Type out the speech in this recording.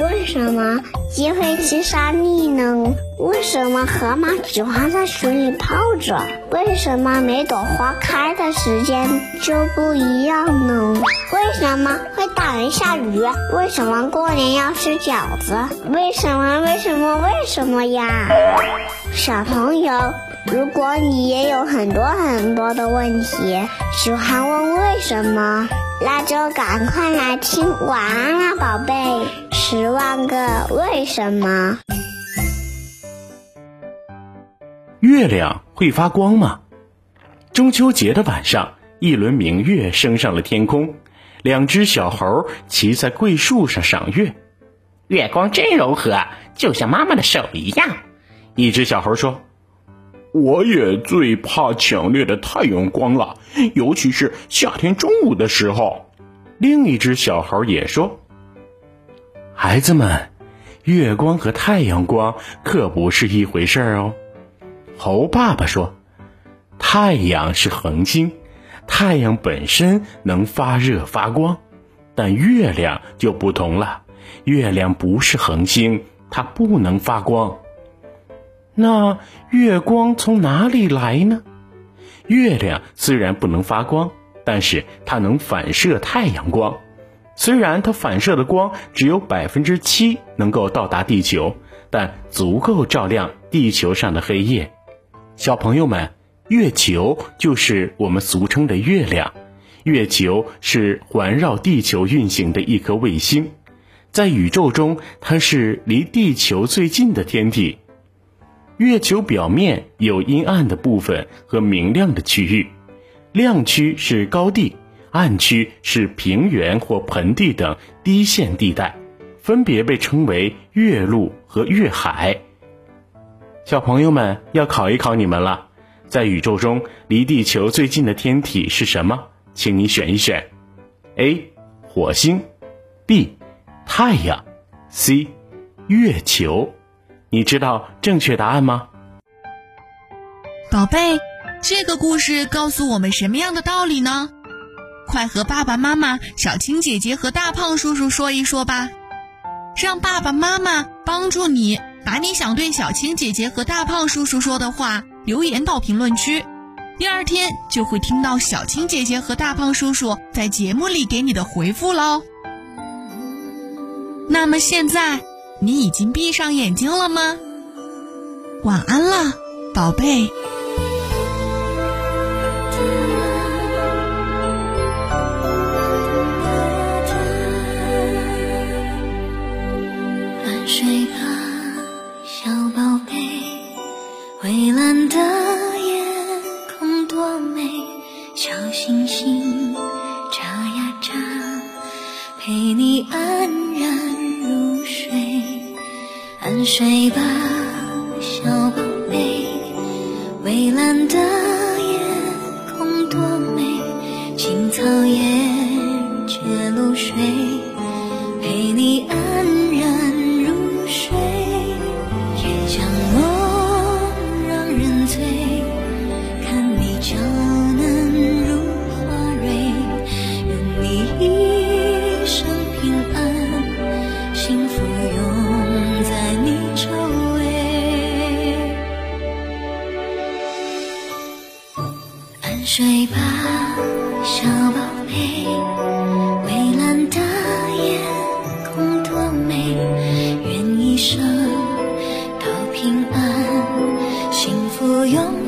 为什么鸡会吃沙粒呢？为什么河马喜欢在水里泡着？为什么每朵花开的时间就不一样呢？为什么会打雷下雨？为什么过年要吃饺子？为什么？为什么？为什么呀？小朋友，如果你也有很多很多的问题，喜欢问为什么，那就赶快来听《晚安啦，宝贝》。十万个为什么？月亮会发光吗？中秋节的晚上，一轮明月升上了天空，两只小猴骑在桂树上赏月。月光真柔和，就像妈妈的手一样。一只小猴说：“我也最怕强烈的太阳光了，尤其是夏天中午的时候。”另一只小猴也说。孩子们，月光和太阳光可不是一回事儿哦。猴爸爸说：“太阳是恒星，太阳本身能发热发光，但月亮就不同了。月亮不是恒星，它不能发光。那月光从哪里来呢？月亮虽然不能发光，但是它能反射太阳光。”虽然它反射的光只有百分之七能够到达地球，但足够照亮地球上的黑夜。小朋友们，月球就是我们俗称的月亮。月球是环绕地球运行的一颗卫星，在宇宙中，它是离地球最近的天体。月球表面有阴暗的部分和明亮的区域，亮区是高地。暗区是平原或盆地等低线地带，分别被称为月路和月海。小朋友们要考一考你们了，在宇宙中离地球最近的天体是什么？请你选一选：A. 火星，B. 太阳，C. 月球。你知道正确答案吗？宝贝，这个故事告诉我们什么样的道理呢？快和爸爸妈妈、小青姐姐和大胖叔叔说一说吧，让爸爸妈妈帮助你把你想对小青姐姐和大胖叔叔说的话留言到评论区，第二天就会听到小青姐姐和大胖叔叔在节目里给你的回复喽。那么现在你已经闭上眼睛了吗？晚安了，宝贝。蔚蓝的夜空多美，小星星眨呀眨，陪你安然入睡。安睡吧，小宝贝。蔚蓝的夜空多美，青草也睡吧小宝贝蔚蓝的夜空多美愿一生都平安幸福永